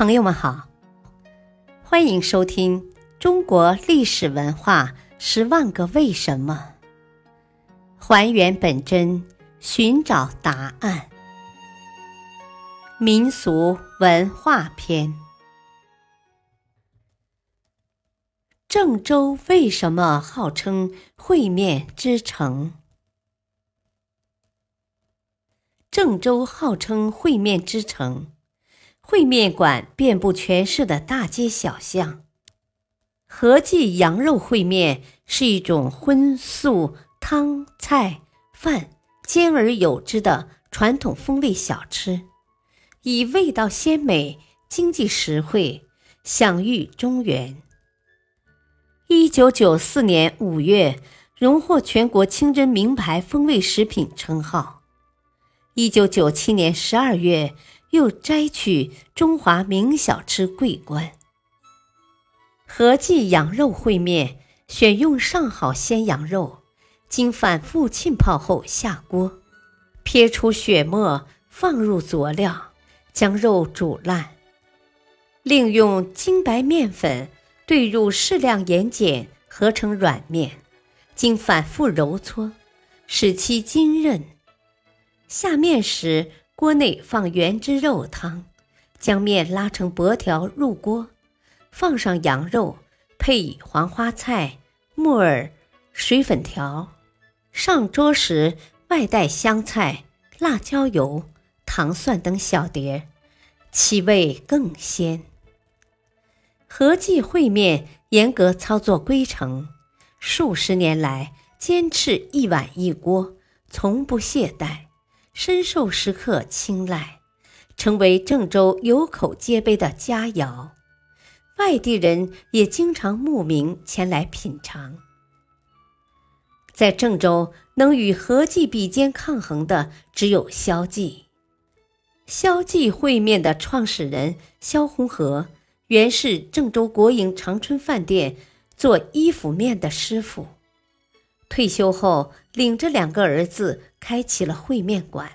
朋友们好，欢迎收听《中国历史文化十万个为什么》，还原本真，寻找答案。民俗文化篇：郑州为什么号称烩面之城？郑州号称烩面之城。烩面馆遍布全市的大街小巷。合记羊肉烩面是一种荤素汤菜饭兼而有之的传统风味小吃，以味道鲜美、经济实惠享誉中原。一九九四年五月，荣获全国清真名牌风味食品称号。一九九七年十二月。又摘取中华名小吃桂冠。合记羊肉烩面选用上好鲜羊肉，经反复浸泡后下锅，撇出血沫，放入佐料，将肉煮烂，另用精白面粉兑入适量盐碱，合成软面，经反复揉搓，使其筋韧。下面时。锅内放原汁肉汤，将面拉成薄条入锅，放上羊肉，配以黄花菜、木耳、水粉条。上桌时外带香菜、辣椒油、糖蒜等小碟，其味更鲜。合记烩面严格操作规程，数十年来坚持一碗一锅，从不懈怠。深受食客青睐，成为郑州有口皆碑的佳肴，外地人也经常慕名前来品尝。在郑州，能与合记比肩抗衡的只有萧记。萧记烩面的创始人萧红河，原是郑州国营长春饭店做衣服面的师傅。退休后，领着两个儿子开起了烩面馆。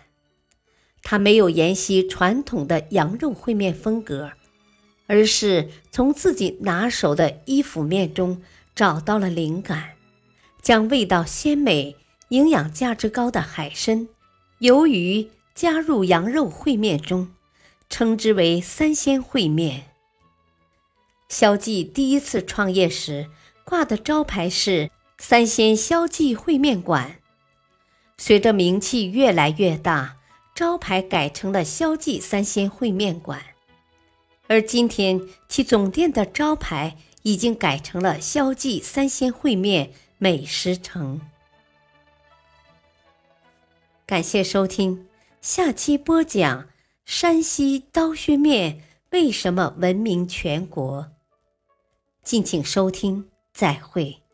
他没有沿袭传统的羊肉烩面风格，而是从自己拿手的衣服面中找到了灵感，将味道鲜美、营养价值高的海参、鱿鱼加入羊肉烩面中，称之为“三鲜烩面”。萧记第一次创业时挂的招牌是。三鲜萧记烩面馆，随着名气越来越大，招牌改成了萧记三鲜烩面馆。而今天，其总店的招牌已经改成了萧记三鲜烩面美食城。感谢收听，下期播讲山西刀削面为什么闻名全国。敬请收听，再会。